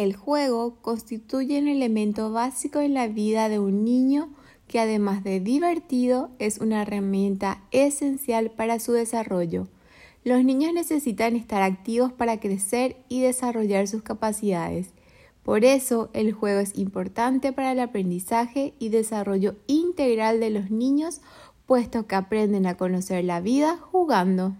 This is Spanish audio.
El juego constituye un elemento básico en la vida de un niño que además de divertido es una herramienta esencial para su desarrollo. Los niños necesitan estar activos para crecer y desarrollar sus capacidades. Por eso el juego es importante para el aprendizaje y desarrollo integral de los niños, puesto que aprenden a conocer la vida jugando.